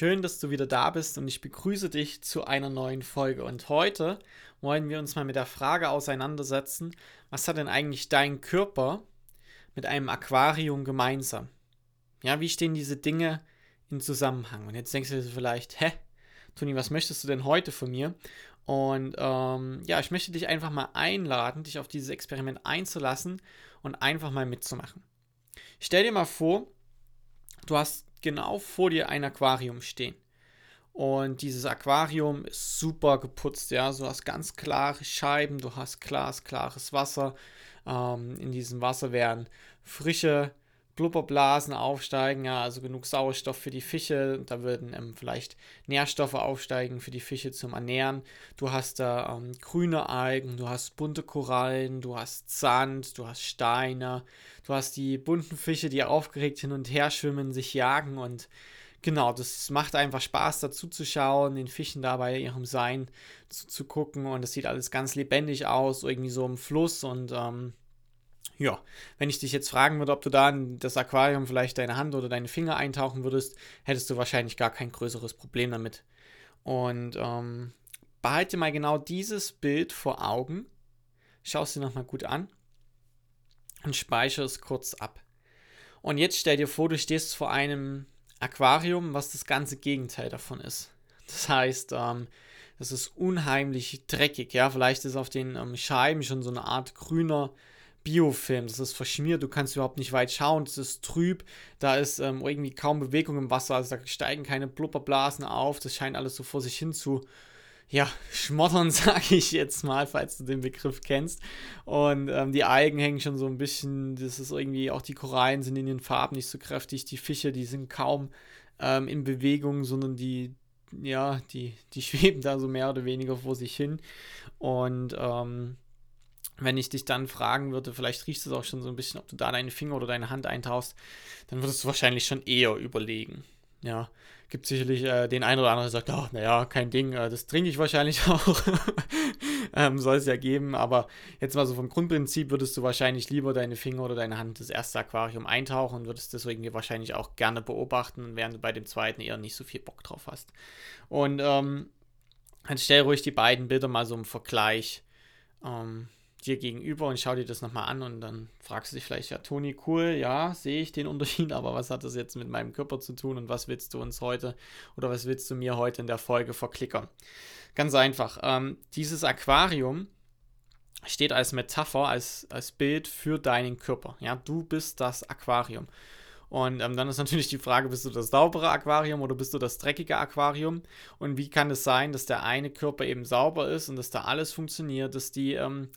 Schön, dass du wieder da bist und ich begrüße dich zu einer neuen Folge. Und heute wollen wir uns mal mit der Frage auseinandersetzen, was hat denn eigentlich dein Körper mit einem Aquarium gemeinsam? Ja, wie stehen diese Dinge in Zusammenhang? Und jetzt denkst du dir vielleicht, hä, Toni, was möchtest du denn heute von mir? Und ähm, ja, ich möchte dich einfach mal einladen, dich auf dieses Experiment einzulassen und einfach mal mitzumachen. Stell dir mal vor, du hast genau vor dir ein Aquarium stehen. Und dieses Aquarium ist super geputzt, ja. Du hast ganz klare Scheiben, du hast glasklares Wasser. Ähm, in diesem Wasser werden frische Blubberblasen aufsteigen, ja, also genug Sauerstoff für die Fische. Da würden ähm, vielleicht Nährstoffe aufsteigen für die Fische zum Ernähren. Du hast da ähm, grüne Algen, du hast bunte Korallen, du hast Sand, du hast Steine, du hast die bunten Fische, die aufgeregt hin und her schwimmen, sich jagen und genau, das macht einfach Spaß dazu zu schauen, den Fischen da bei ihrem Sein zu, gucken und es sieht alles ganz lebendig aus, irgendwie so im Fluss und ähm, ja, wenn ich dich jetzt fragen würde, ob du da in das Aquarium vielleicht deine Hand oder deine Finger eintauchen würdest, hättest du wahrscheinlich gar kein größeres Problem damit. Und ähm, behalte mal genau dieses Bild vor Augen, schau es dir nochmal gut an und speichere es kurz ab. Und jetzt stell dir vor, du stehst vor einem Aquarium, was das ganze Gegenteil davon ist. Das heißt, ähm, das ist unheimlich dreckig, ja. Vielleicht ist auf den ähm, Scheiben schon so eine Art grüner Biofilm. Das ist verschmiert, du kannst überhaupt nicht weit schauen, es ist trüb, da ist ähm, irgendwie kaum Bewegung im Wasser, also da steigen keine Blubberblasen auf, das scheint alles so vor sich hin zu, ja, schmottern, sage ich jetzt mal, falls du den Begriff kennst. Und ähm, die Algen hängen schon so ein bisschen, das ist irgendwie, auch die Korallen sind in den Farben nicht so kräftig, die Fische, die sind kaum ähm, in Bewegung, sondern die, ja, die, die schweben da so mehr oder weniger vor sich hin. Und ähm, wenn ich dich dann fragen würde, vielleicht riechst du es auch schon so ein bisschen, ob du da deine Finger oder deine Hand eintauchst, dann würdest du wahrscheinlich schon eher überlegen. Ja, gibt sicherlich äh, den einen oder anderen, der sagt, oh, naja, kein Ding, äh, das trinke ich wahrscheinlich auch. ähm, Soll es ja geben, aber jetzt mal so vom Grundprinzip würdest du wahrscheinlich lieber deine Finger oder deine Hand das erste Aquarium eintauchen und würdest deswegen wahrscheinlich auch gerne beobachten, während du bei dem zweiten eher nicht so viel Bock drauf hast. Und ähm, dann stell ruhig die beiden Bilder mal so im Vergleich. Ähm, dir gegenüber und schau dir das nochmal an und dann fragst du dich vielleicht, ja, Toni, cool, ja, sehe ich den Unterschied, aber was hat das jetzt mit meinem Körper zu tun und was willst du uns heute oder was willst du mir heute in der Folge verklickern? Ganz einfach, ähm, dieses Aquarium steht als Metapher, als, als Bild für deinen Körper. Ja, du bist das Aquarium. Und ähm, dann ist natürlich die Frage, bist du das saubere Aquarium oder bist du das dreckige Aquarium? Und wie kann es sein, dass der eine Körper eben sauber ist und dass da alles funktioniert, dass die ähm,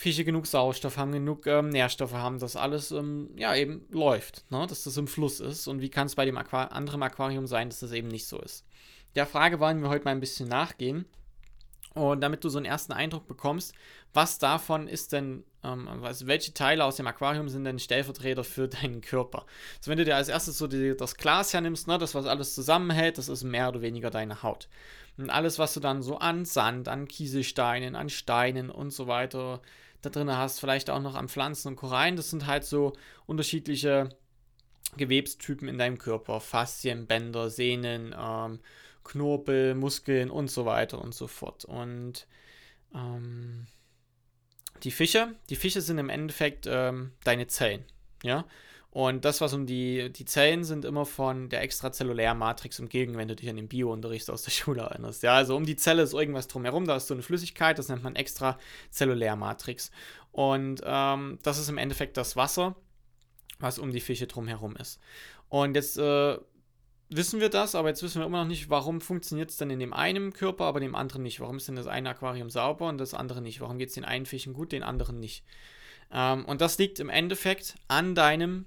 Fische genug Sauerstoff haben, genug ähm, Nährstoffe haben, dass alles ähm, ja eben läuft, ne? dass das im Fluss ist. Und wie kann es bei dem Aqua anderen Aquarium sein, dass das eben nicht so ist? Der Frage wollen wir heute mal ein bisschen nachgehen. Und damit du so einen ersten Eindruck bekommst, was davon ist denn, ähm, also welche Teile aus dem Aquarium sind denn Stellvertreter für deinen Körper? Also wenn du dir als erstes so die, das Glas hernimmst, ne, das was alles zusammenhält, das ist mehr oder weniger deine Haut. Und alles, was du dann so an Sand, an Kieselsteinen, an Steinen und so weiter da drin hast, vielleicht auch noch an Pflanzen und Korallen, das sind halt so unterschiedliche Gewebstypen in deinem Körper. Faszien, Bänder, Sehnen, ähm, Knorpel, Muskeln und so weiter und so fort. Und ähm, die Fische, die Fische sind im Endeffekt ähm, deine Zellen. Ja, und das, was um die, die Zellen sind, immer von der extrazellulären Matrix umgeben, wenn du dich an den Biounterricht aus der Schule erinnerst. Ja, also um die Zelle ist irgendwas drumherum, da ist so eine Flüssigkeit, das nennt man extrazellulär Matrix. Und ähm, das ist im Endeffekt das Wasser, was um die Fische drumherum ist. Und jetzt äh, wissen wir das, aber jetzt wissen wir immer noch nicht, warum funktioniert es denn in dem einen Körper, aber dem anderen nicht. Warum ist denn das eine Aquarium sauber und das andere nicht? Warum geht es den einen Fischen gut, den anderen nicht? Ähm, und das liegt im Endeffekt an deinem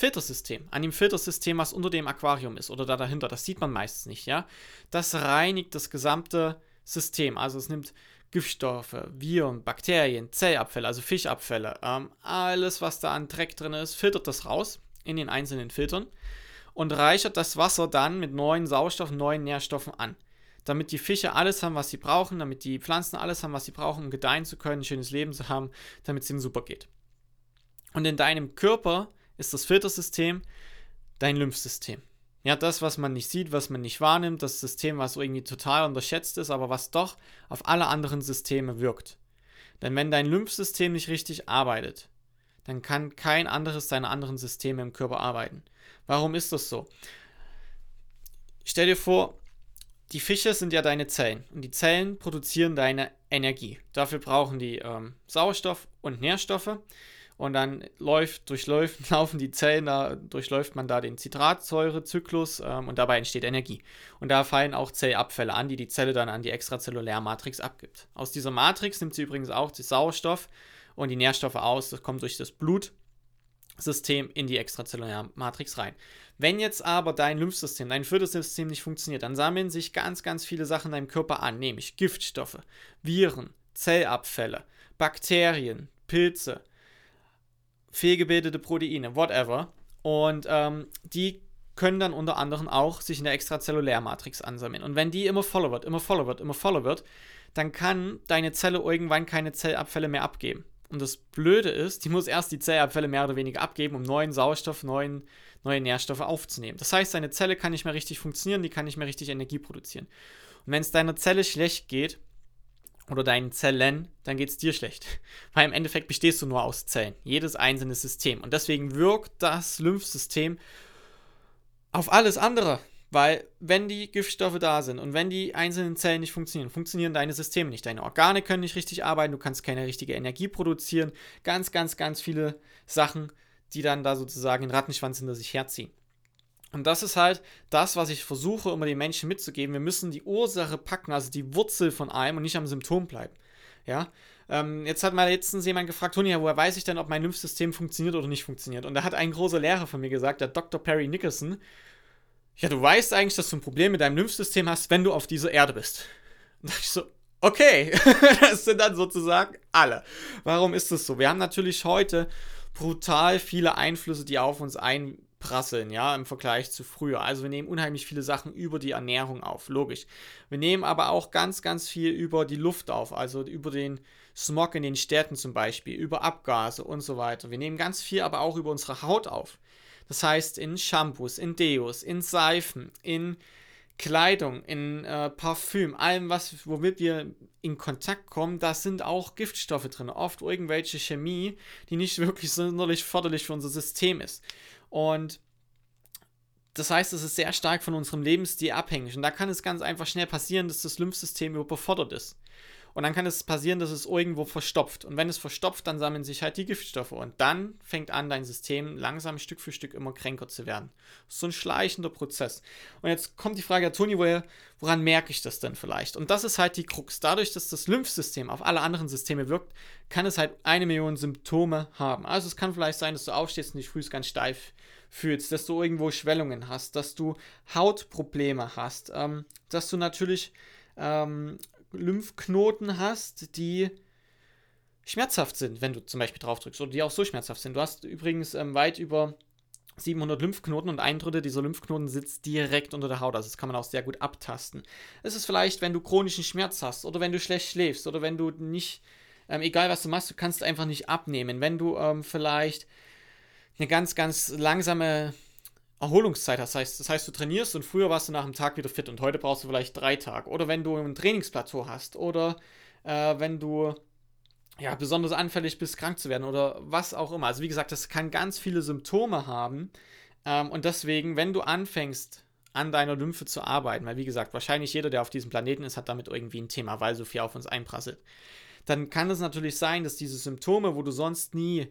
Filtersystem, an dem Filtersystem, was unter dem Aquarium ist oder da dahinter. Das sieht man meistens nicht, ja. Das reinigt das gesamte System. Also es nimmt Giftstoffe, Viren, Bakterien, Zellabfälle, also Fischabfälle, ähm, alles, was da an Dreck drin ist, filtert das raus in den einzelnen Filtern und reichert das Wasser dann mit neuen Sauerstoff, neuen Nährstoffen an. Damit die Fische alles haben, was sie brauchen, damit die Pflanzen alles haben, was sie brauchen, um gedeihen zu können, ein schönes Leben zu haben, damit es ihnen super geht. Und in deinem Körper ist das Filtersystem dein Lymphsystem. Ja, das, was man nicht sieht, was man nicht wahrnimmt, das System, was irgendwie total unterschätzt ist, aber was doch auf alle anderen Systeme wirkt. Denn wenn dein Lymphsystem nicht richtig arbeitet, dann kann kein anderes deiner anderen Systeme im Körper arbeiten. Warum ist das so? Stell dir vor, die Fische sind ja deine Zellen und die Zellen produzieren deine Energie. Dafür brauchen die ähm, Sauerstoff und Nährstoffe und dann läuft, durchläuft, laufen die Zellen, da durchläuft man da den Zitratsäurezyklus ähm, und dabei entsteht Energie. Und da fallen auch Zellabfälle an, die die Zelle dann an die Extrazellularmatrix abgibt. Aus dieser Matrix nimmt sie übrigens auch den Sauerstoff und die Nährstoffe aus. Das kommt durch das Blutsystem in die Extrazellularmatrix rein. Wenn jetzt aber dein Lymphsystem, dein Filtersystem nicht funktioniert, dann sammeln sich ganz, ganz viele Sachen in deinem Körper an, nämlich Giftstoffe, Viren, Zellabfälle, Bakterien, Pilze, fehlgebildete Proteine, whatever. Und ähm, die können dann unter anderem auch sich in der Extrazellulärmatrix ansammeln. Und wenn die immer voller wird, immer voller wird, immer voller wird, dann kann deine Zelle irgendwann keine Zellabfälle mehr abgeben. Und das Blöde ist, die muss erst die Zellabfälle mehr oder weniger abgeben, um neuen Sauerstoff, neuen, neue Nährstoffe aufzunehmen. Das heißt, deine Zelle kann nicht mehr richtig funktionieren, die kann nicht mehr richtig Energie produzieren. Und wenn es deiner Zelle schlecht geht, oder deinen Zellen, dann geht es dir schlecht. Weil im Endeffekt bestehst du nur aus Zellen, jedes einzelne System. Und deswegen wirkt das Lymphsystem auf alles andere. Weil wenn die Giftstoffe da sind und wenn die einzelnen Zellen nicht funktionieren, funktionieren deine Systeme nicht. Deine Organe können nicht richtig arbeiten, du kannst keine richtige Energie produzieren. Ganz, ganz, ganz viele Sachen, die dann da sozusagen den Rattenschwanz hinter sich herziehen. Und das ist halt das, was ich versuche, immer den Menschen mitzugeben. Wir müssen die Ursache packen, also die Wurzel von allem und nicht am Symptom bleiben. Ja, ähm, jetzt hat mal letztens jemand gefragt, Toni, woher weiß ich denn, ob mein Lymphsystem funktioniert oder nicht funktioniert? Und da hat ein großer Lehrer von mir gesagt, der Dr. Perry Nicholson, ja, du weißt eigentlich, dass du ein Problem mit deinem Lymphsystem hast, wenn du auf dieser Erde bist. Und da ich so, okay, das sind dann sozusagen alle. Warum ist das so? Wir haben natürlich heute brutal viele Einflüsse, die auf uns ein prasseln, ja, im Vergleich zu früher. Also wir nehmen unheimlich viele Sachen über die Ernährung auf, logisch. Wir nehmen aber auch ganz, ganz viel über die Luft auf, also über den Smog in den Städten zum Beispiel, über Abgase und so weiter. Wir nehmen ganz viel aber auch über unsere Haut auf. Das heißt in Shampoos, in Deos, in Seifen, in Kleidung, in äh, Parfüm, allem, was, womit wir in Kontakt kommen, da sind auch Giftstoffe drin. Oft irgendwelche Chemie, die nicht wirklich sonderlich förderlich für unser System ist. Und das heißt, es ist sehr stark von unserem Lebensstil abhängig. Und da kann es ganz einfach schnell passieren, dass das Lymphsystem überfordert ist. Und dann kann es passieren, dass es irgendwo verstopft. Und wenn es verstopft, dann sammeln sich halt die Giftstoffe. Und dann fängt an, dein System langsam Stück für Stück immer kränker zu werden. So ein schleichender Prozess. Und jetzt kommt die Frage, Toni, woher, woran merke ich das denn vielleicht? Und das ist halt die Krux. Dadurch, dass das Lymphsystem auf alle anderen Systeme wirkt, kann es halt eine Million Symptome haben. Also es kann vielleicht sein, dass du aufstehst und dich früh ganz steif fühlst, dass du irgendwo Schwellungen hast, dass du Hautprobleme hast, ähm, dass du natürlich ähm, Lymphknoten hast, die schmerzhaft sind, wenn du zum Beispiel drauf drückst, oder die auch so schmerzhaft sind. Du hast übrigens ähm, weit über 700 Lymphknoten und ein Drittel dieser Lymphknoten sitzt direkt unter der Haut. Also das kann man auch sehr gut abtasten. Es ist vielleicht, wenn du chronischen Schmerz hast oder wenn du schlecht schläfst oder wenn du nicht, ähm, egal was du machst, du kannst einfach nicht abnehmen. Wenn du ähm, vielleicht eine ganz, ganz langsame Erholungszeit hast. Das heißt, das heißt, du trainierst und früher warst du nach einem Tag wieder fit und heute brauchst du vielleicht drei Tage. Oder wenn du ein Trainingsplateau hast oder äh, wenn du ja, besonders anfällig bist, krank zu werden oder was auch immer. Also wie gesagt, das kann ganz viele Symptome haben. Ähm, und deswegen, wenn du anfängst, an deiner Lymphe zu arbeiten, weil wie gesagt, wahrscheinlich jeder, der auf diesem Planeten ist, hat damit irgendwie ein Thema, weil so viel auf uns einprasselt, dann kann es natürlich sein, dass diese Symptome, wo du sonst nie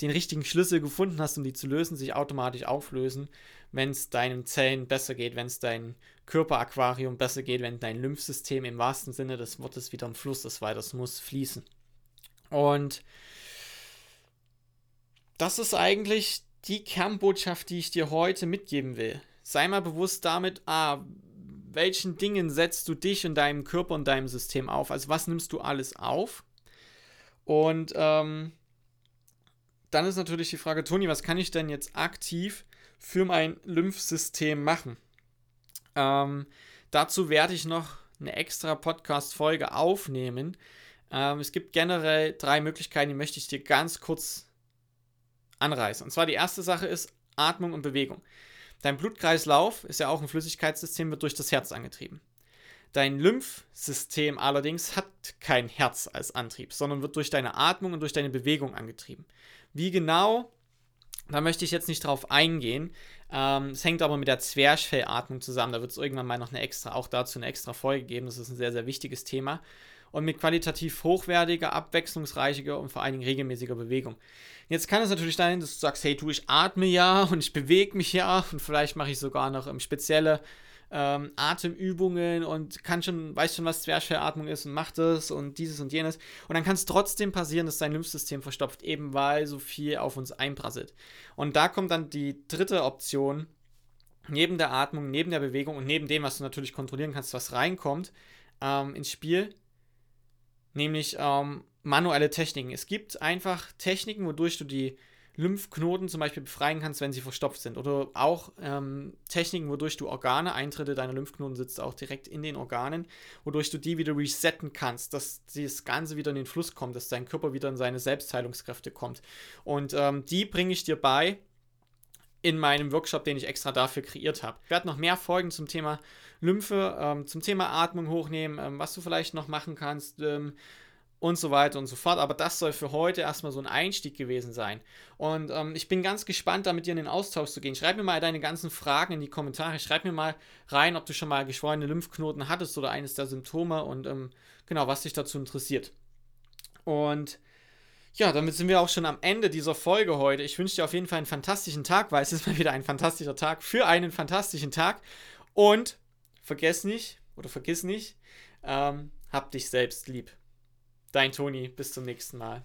den richtigen Schlüssel gefunden hast, um die zu lösen, sich automatisch auflösen, wenn es deinen Zellen besser geht, wenn es dein Körperaquarium besser geht, wenn dein Lymphsystem im wahrsten Sinne des Wortes wieder im Fluss ist, weil das muss fließen. Und das ist eigentlich die Kernbotschaft, die ich dir heute mitgeben will. Sei mal bewusst damit, ah, welchen Dingen setzt du dich und deinem Körper und deinem System auf? Also was nimmst du alles auf? Und ähm, dann ist natürlich die Frage, Toni, was kann ich denn jetzt aktiv für mein Lymphsystem machen? Ähm, dazu werde ich noch eine extra Podcast-Folge aufnehmen. Ähm, es gibt generell drei Möglichkeiten, die möchte ich dir ganz kurz anreißen. Und zwar die erste Sache ist Atmung und Bewegung. Dein Blutkreislauf ist ja auch ein Flüssigkeitssystem, wird durch das Herz angetrieben. Dein Lymphsystem allerdings hat kein Herz als Antrieb, sondern wird durch deine Atmung und durch deine Bewegung angetrieben. Wie genau, da möchte ich jetzt nicht drauf eingehen. Ähm, es hängt aber mit der Zwerchfellatmung zusammen. Da wird es irgendwann mal noch eine extra, auch dazu eine extra Folge geben. Das ist ein sehr, sehr wichtiges Thema. Und mit qualitativ hochwertiger, abwechslungsreicher und vor allen Dingen regelmäßiger Bewegung. Jetzt kann es natürlich sein, dass du sagst, hey, du, ich atme ja und ich bewege mich ja und vielleicht mache ich sogar noch ähm, spezielle ähm, Atemübungen und kann schon, weiß schon, was Zwerchfellatmung ist und macht es und dieses und jenes. Und dann kann es trotzdem passieren, dass dein Lymphsystem verstopft, eben weil so viel auf uns einprasselt. Und da kommt dann die dritte Option, neben der Atmung, neben der Bewegung und neben dem, was du natürlich kontrollieren kannst, was reinkommt, ähm, ins Spiel, nämlich ähm, manuelle Techniken. Es gibt einfach Techniken, wodurch du die Lymphknoten zum Beispiel befreien kannst, wenn sie verstopft sind. Oder auch ähm, Techniken, wodurch du Organe, Eintritte deiner Lymphknoten sitzt auch direkt in den Organen, wodurch du die wieder resetten kannst, dass das Ganze wieder in den Fluss kommt, dass dein Körper wieder in seine Selbstheilungskräfte kommt. Und ähm, die bringe ich dir bei in meinem Workshop, den ich extra dafür kreiert habe. Ich werde noch mehr Folgen zum Thema Lymphe, ähm, zum Thema Atmung hochnehmen, ähm, was du vielleicht noch machen kannst ähm, und so weiter und so fort. Aber das soll für heute erstmal so ein Einstieg gewesen sein. Und ähm, ich bin ganz gespannt, da mit dir in den Austausch zu gehen. Schreib mir mal deine ganzen Fragen in die Kommentare. Schreib mir mal rein, ob du schon mal geschwollene Lymphknoten hattest oder eines der Symptome und ähm, genau, was dich dazu interessiert. Und ja, damit sind wir auch schon am Ende dieser Folge heute. Ich wünsche dir auf jeden Fall einen fantastischen Tag, weil es ist mal wieder ein fantastischer Tag für einen fantastischen Tag. Und vergiss nicht, oder vergiss nicht, ähm, hab dich selbst lieb. Dein Toni, bis zum nächsten Mal.